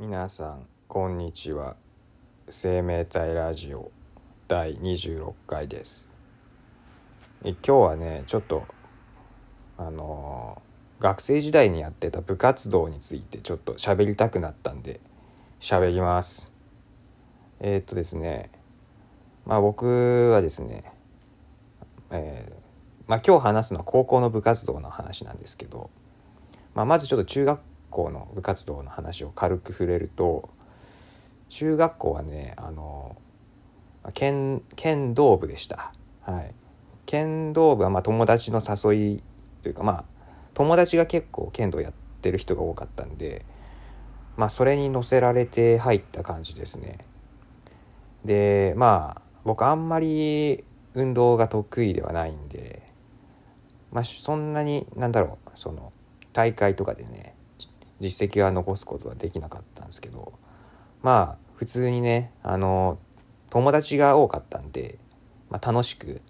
皆さんこんにちは。生命体ラジオ第26回です。今日はねちょっとあのー学生時代にやってた部活動についてちょっと喋りたくなったんで喋ります。えーっとですねまあ僕はですねえーまあ今日話すのは高校の部活動の話なんですけど、まあ、まずちょっと中学校の部活動の話を軽く触れると中学校はねあの剣剣道部でした。はい。剣道部はまあ友達の誘いというかまあ友達が結構剣道やってる人が多かったんでまあそれに乗せられて入った感じですね。でまあ僕あんまり運動が得意ではないんでまあそんなになんだろうその大会とかでね実績は残すことはできなかったんですけどまあ普通にねあの友達が多かったんで、まあ、楽しく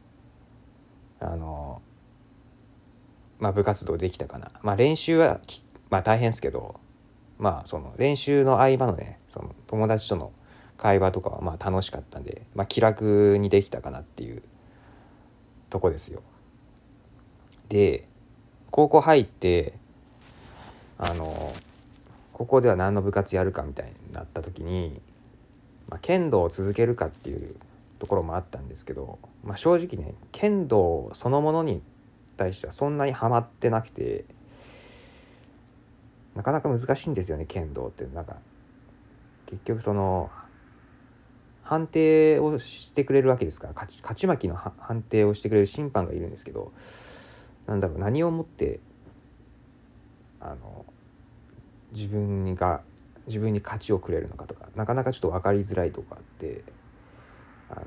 あのまあ部活動できたかなまあ練習はきまあ大変ですけどまあその練習の合間のねその友達との会話とかはまあ楽しかったんで、まあ、気楽にできたかなっていうとこですよ。で高校入ってあのここでは何の部活やるかみたいになった時に、まあ、剣道を続けるかっていうところもあったんですけど、まあ、正直ね剣道そのものに対してはそんなにハマってなくてなかなか難しいんですよね剣道ってなんか。結局その判定をしてくれるわけですから勝ち勝ち負けの判定をしてくれる審判がいるんですけどなんだろう何をもってあの自分が自分に勝ちをくれるのかとかなかなかちょっと分かりづらいとこあってあの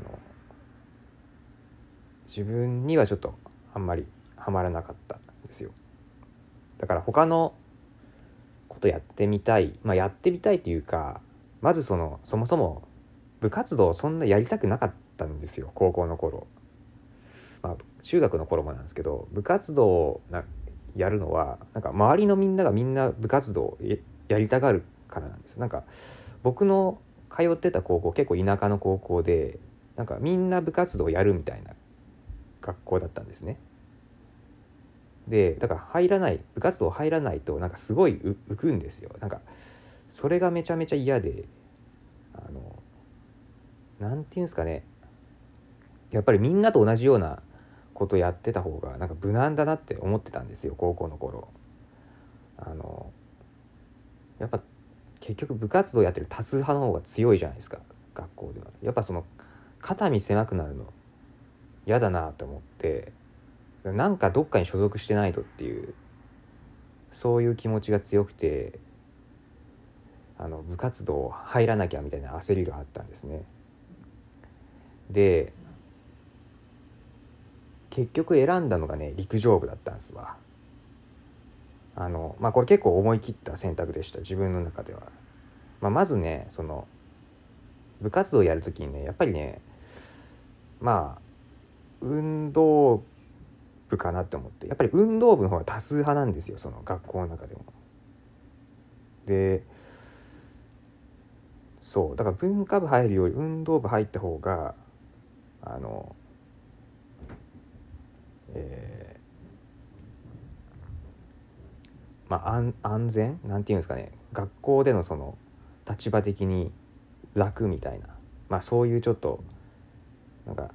自分にはちょっとあんまりハマらなかったんですよ。だから他のことやってみたいまあやってみたいというかまずそのそもそも部活動そんなやりたくなかったんですよ高校の頃。まあ中学の頃もなんですけど部活動なやるのはなんか周りのみんながみんな部活動やりたがるからなんです。よなんか僕の通ってた高校結構田舎の高校でなんかみんな部活動やるみたいな学校だったんですね。でだから入らない部活動入らないとなんかすごい浮くんですよ。なんかそれがめちゃめちゃ嫌であのなんていうんですかね。やっぱりみんなと同じようなことやってた方がなんか無難だなって思ってたんですよ高校の頃。あのやっぱ結局部活動やってる多数派の方が強いじゃないですか学校では。やっぱその肩身狭くなるの嫌だなと思ってなんかどっかに所属してないとっていうそういう気持ちが強くてあの部活動入らなきゃみたいな焦りがあったんですね。で結局選んだのがね陸上部だったんですわ。あのまあこれ結構思い切った選択でした自分の中では、まあ、まずねその部活動をやる時にねやっぱりねまあ運動部かなって思って。やっぱり運動部の方が多数派なんですよその学校の中でも。でそうだから文化部入るより運動部入った方があのえー、まあ安安全？なんていうんですかね。学校でのその立場的に楽みたいな。まあそういうちょっとなんか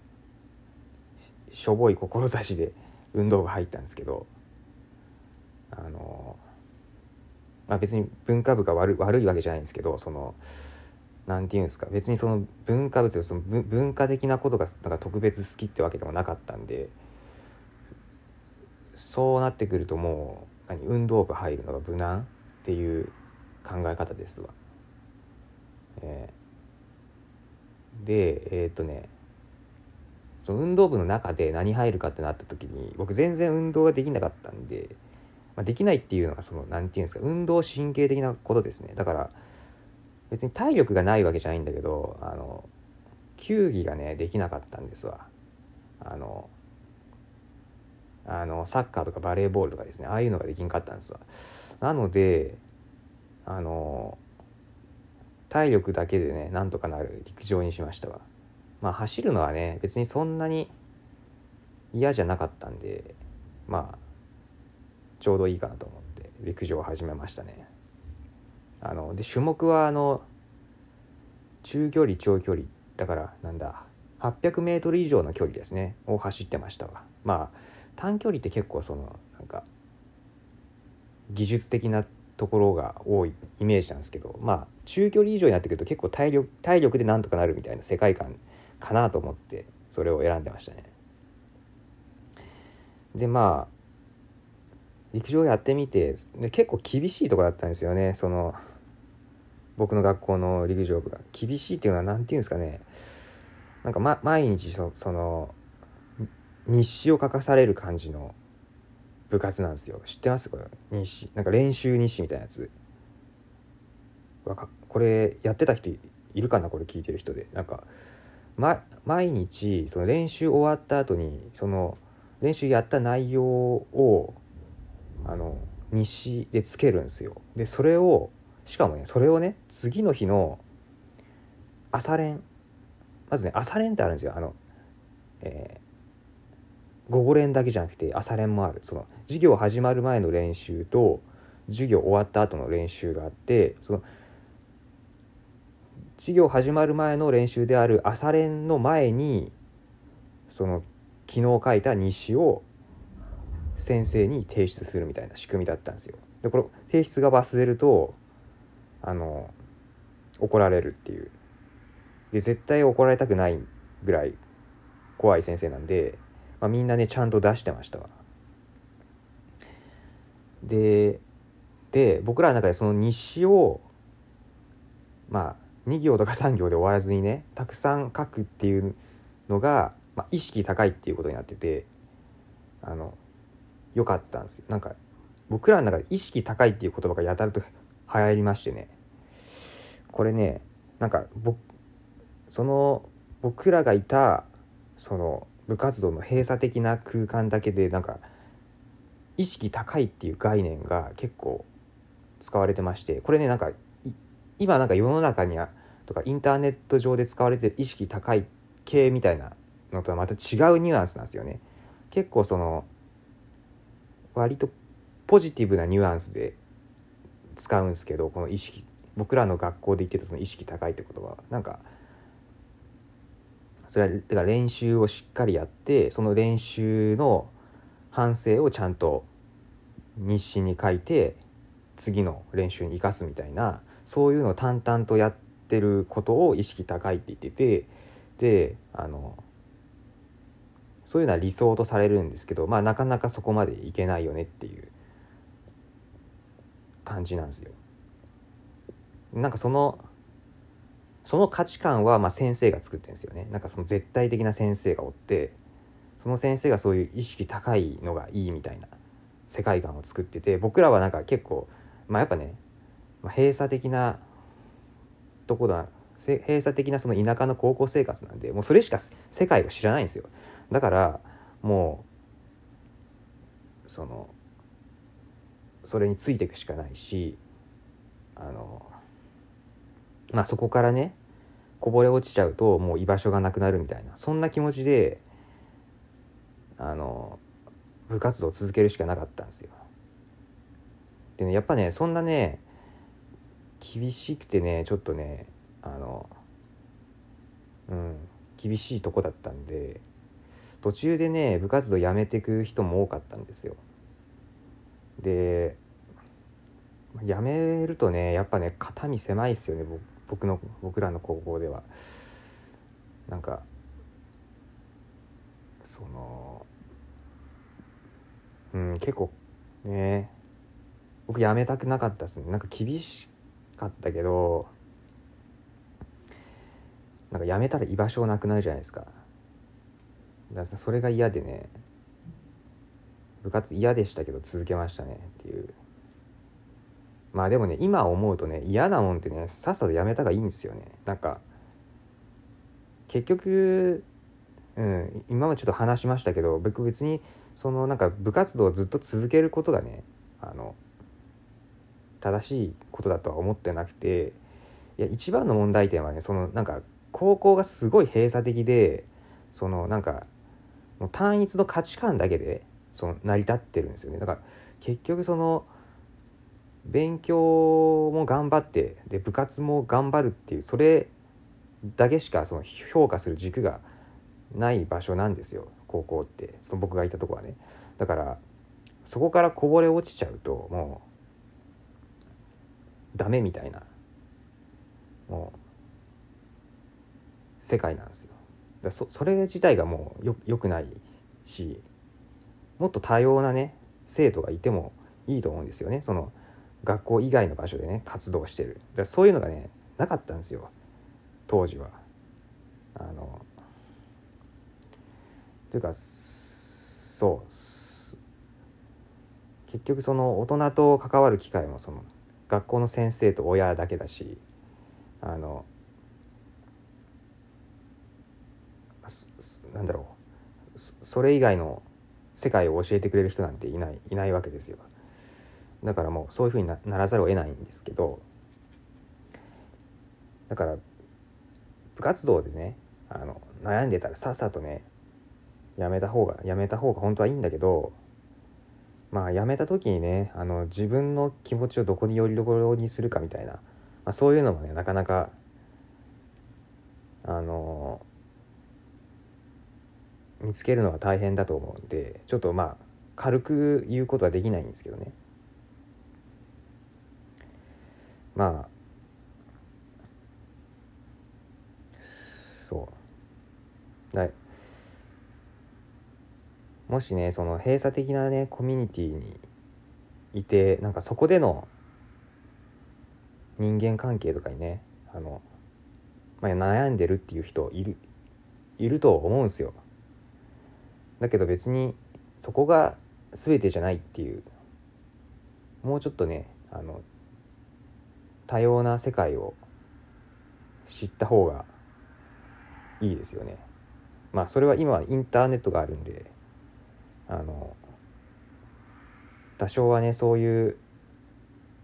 しょぼい志で運動部入ったんですけどあのまあ別に文化部が悪悪いわけじゃないんですけどそのなんていうんですか。別にその文化部というその文化的なことがなんか特別好きってわけでもなかったんでそうなってくるともう何運動部入るのが無難っていう考え方ですわ。えー、でえー、っとねその運動部の中で何入るかってなった時に僕全然運動ができなかったんで、まあ、できないっていうのがその何て言うんですか運動神経的なことですね。だから別に体力がないわけじゃないんだけどあの球技がねできなかったんですわ。あのあのサッカーとかバレーボールとかですね。ああいうのができんかったんですわ。なのであの体力だけでねなんとかなる陸上にしましたわ。まあ走るのはね別にそんなに嫌じゃなかったんでまあちょうどいいかなと思って陸上を始めましたね。あので種目はあの中距離長距離だからなんだ 800m 以上の距離ですね。を走ってましたわ。まあ短距離って結構そのなんか技術的なところが多いイメージなんですけどまあ中距離以上になってくると結構体力体力でなんとかなるみたいな世界観かなと思ってそれを選んでましたね。でまあ陸上やってみてで結構厳しいとこだったんですよね。その僕の学校の陸上部が。厳しいっていうのは何て言うんですかね。なんか、ま、毎日そその日誌を書かされる感じの部活なんですよ。知ってます？これ。日誌。なんか練習日誌みたいなやつ。わかこれやってた人いるかな？これ聞いてる人で。なんか、ま、毎日その練習終わった後にその練習やった内容をあの日誌でつけるんですよ。でそれをしかもねそれをね次の日の朝練。まずね朝練ってあるんですよ。あの、えー、午後練だけじゃなくて朝練もあるその授業始まる前の練習と授業終わった後の練習があってその授業始まる前の練習である朝練の前にその昨日書いた日誌を先生に提出するみたいな仕組みだったんですよ。でこれ提出が忘れるとあの怒られるっていうで絶対怒られたくないぐらい怖い先生なんで、まあ、みんなねちゃんと出してましたわ。でで僕らの中でその日誌をまあ2行とか3行で終わらずにねたくさん書くっていうのが、まあ、意識高いっていうことになっててあの良かったんですよなんか僕らの中で意識高いっていう言葉がやたらと流行りましてねこれねなんか僕その僕らがいたその部活動の閉鎖的な空間だけでなんか意識高いっていう概念が結構使われてましてこれねなんか今なんか世の中にはとかインターネット上で使われてる意識高い系みたいなのとはまた違うニュアンスなんですよね。結構その割とポジティブなニュアンスで使うんですけどこの意識僕らの学校で言ってたその意識高いって言葉はなんかそれはだから練習をしっかりやってその練習の反省をちゃんと日誌に書いて次の練習に生かすみたいなそういうのを淡々とやってることを意識高いって言っててであのそういうのは理想とされるんですけどまあなかなかそこまでいけないよねっていう感じなんですよ。なんかそのその価値観はまあ先生が作ってるんですよね。なんかその絶対的な先生がおってその先生がそういう意識高いのがいいみたいな世界観を作ってて僕らはなんか結構まあやっぱね、まあ、閉鎖的なとこだ閉鎖的なその田舎の高校生活なんでもうそれしか世界を知らないんですよ。だからもうそのそれについていくしかないしあのまあそこからねこぼれ落ちちゃうともう居場所がなくなるみたいなそんな気持ちであの部活動を続けるしかなかったんですよ。でねやっぱねそんなね厳しくてねちょっとねあのうん厳しいとこだったんで途中でね部活動やめてく人も多かったんですよ。でやめるとねやっぱね肩身狭いっすよね僕の僕らの高校では。なんかそのうん結構ね僕やめたくなかったですねなんか厳しかったけどなんかやめたら居場所なくなるじゃないですかだからそれが嫌でね部活嫌でしたけど続けましたねっていうまあでもね今思うとね嫌なもんってねさっさとやめた方がいいんですよね。なんか結局、うん、今はちょっと話しましたけど僕別にそのなんか部活動をずっと続けることがねあの正しいことだとは思ってなくていや一番の問題点はねそのなんか高校がすごい閉鎖的でそのなんかもう単一の価値観だけでその成り立ってるんですよね。だから結局その勉強も頑張ってで部活も頑張るっていうそれだけしかその評価する軸がない場所なんですよ高校って。その僕がいたとこはね。だからそこからこぼれ落ちちゃうともうダメみたいなもう世界なんですよ。だそそれ自体がもうよよくないしもっと多様なね生徒がいてもいいと思うんですよね。その学校以外の場所でね活動してる。だそういうのがねなかったんですよ。当時は。あのというかそう。結局その大人と関わる機会もその学校の先生と親だけだしあのなんだろう。それ以外の世界を教えてくれる人なんていないいないわけですよ。だからもうそういうふうにならざるを得ないんですけどだから部活動でねあの悩んでたらさっさとねやめた方がやめた方が本当はいいんだけどまあやめた時にねあの自分の気持ちをどこによりどころにするかみたいな、まあ、そういうのもねなかなかあの見つけるのは大変だと思うんでちょっとまあ軽く言うことはできないんですけどね。まあそうだもしねその閉鎖的なねコミュニティにいてなんかそこでの人間関係とかにねあの、まあ、悩んでるっていう人いるいると思うんですよ。だけど別にそこが全てじゃないっていうもうちょっとねあの多様な世界を知った方がいいですよね。まあそれは今はインターネットがあるんであの多少はねそういう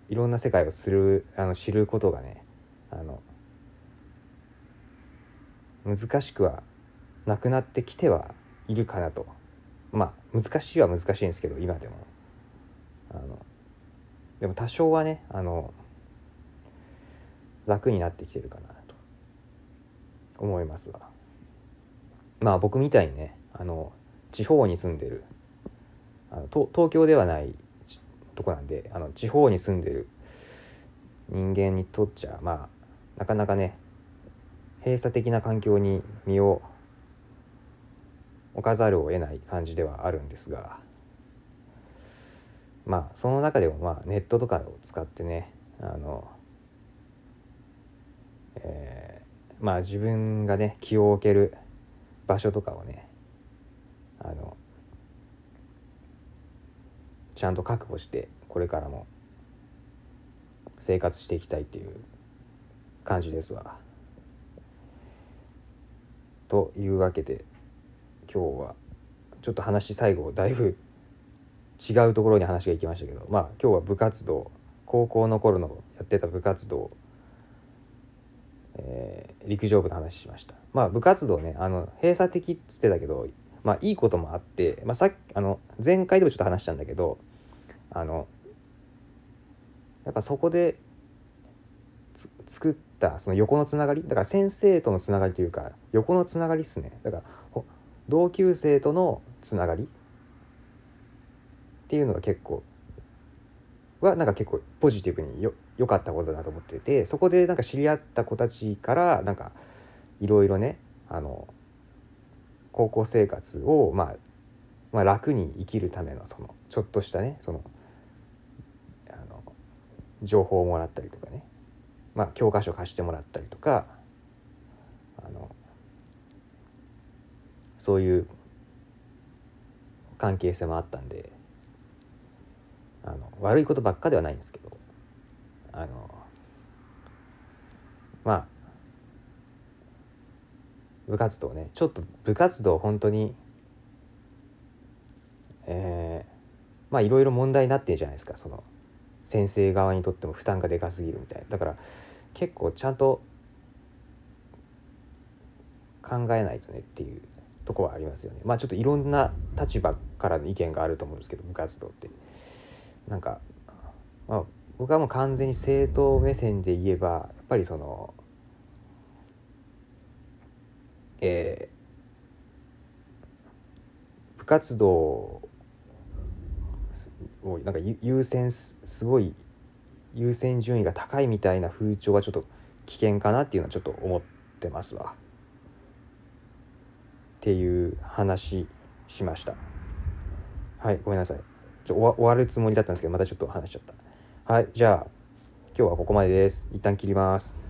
いろんな世界をするあの知ることがねあの難しくはなくなってきてはいるかなとまあ難しいは難しいんですけど今でもあのでも多少はねあの楽になってきてるかなと。思いますわ。まあ僕みたいにねあの地方に住んでるあの東京ではないとこなんであの地方に住んでる人間にとっちゃまあなかなかね閉鎖的な環境に身を置かざるを得ない感じではあるんですがまあその中でもまあネットとかを使ってねあの、えー、まあ自分がね気を置ける場所とかをねあのちゃんと覚悟してこれからも生活していきたいっていう感じですわ。というわけで今日はちょっと話最後だいぶ違うところに話が行きましたけどまあ今日は部活動高校の頃のやってた部活動、えー、陸上部の話しました。まあ部活動ねあの閉鎖的っつってたけどまあいいこともあって、まあ、さっきあの前回でもちょっと話したんだけどあのやっぱそこで作ったその横のつながりだから先生とのつながりというか横のつながりっすね。だから同級生とのつながりっていうのが結構はなんか結構ポジティブによ良かったことだと思っててそこでなんか知り合った子たちからなんかいろいろねあの高校生活を、まあ、まあ楽に生きるためのそのちょっとしたねその情報をもらったりとかね、まあ、教科書貸してもらったりとかあのそういう関係性もあったんであの悪いことばっかではないんですけど。あのまあ部活動ね。ちょっと部活動本当にえー、まあいろいろ問題になってるじゃないですか。その先生側にとっても負担がでかすぎるみたいだから結構ちゃんと考えないとねっていうとこはありますよね。まあちょっといろんな立場からの意見があると思うんですけど部活動って。なんか、まあ、僕はもう完全に政党目線で言えばやっぱりそのえー、部活動をなんか優先すごい優先順位が高いみたいな風潮はちょっと危険かなっていうのはちょっと思ってますわ。っていう話しました。はいごめんなさい。ちょ終わるつもりだったんですけどまたちょっと話しちゃった。はいじゃあ今日はここまでです。一旦切ります。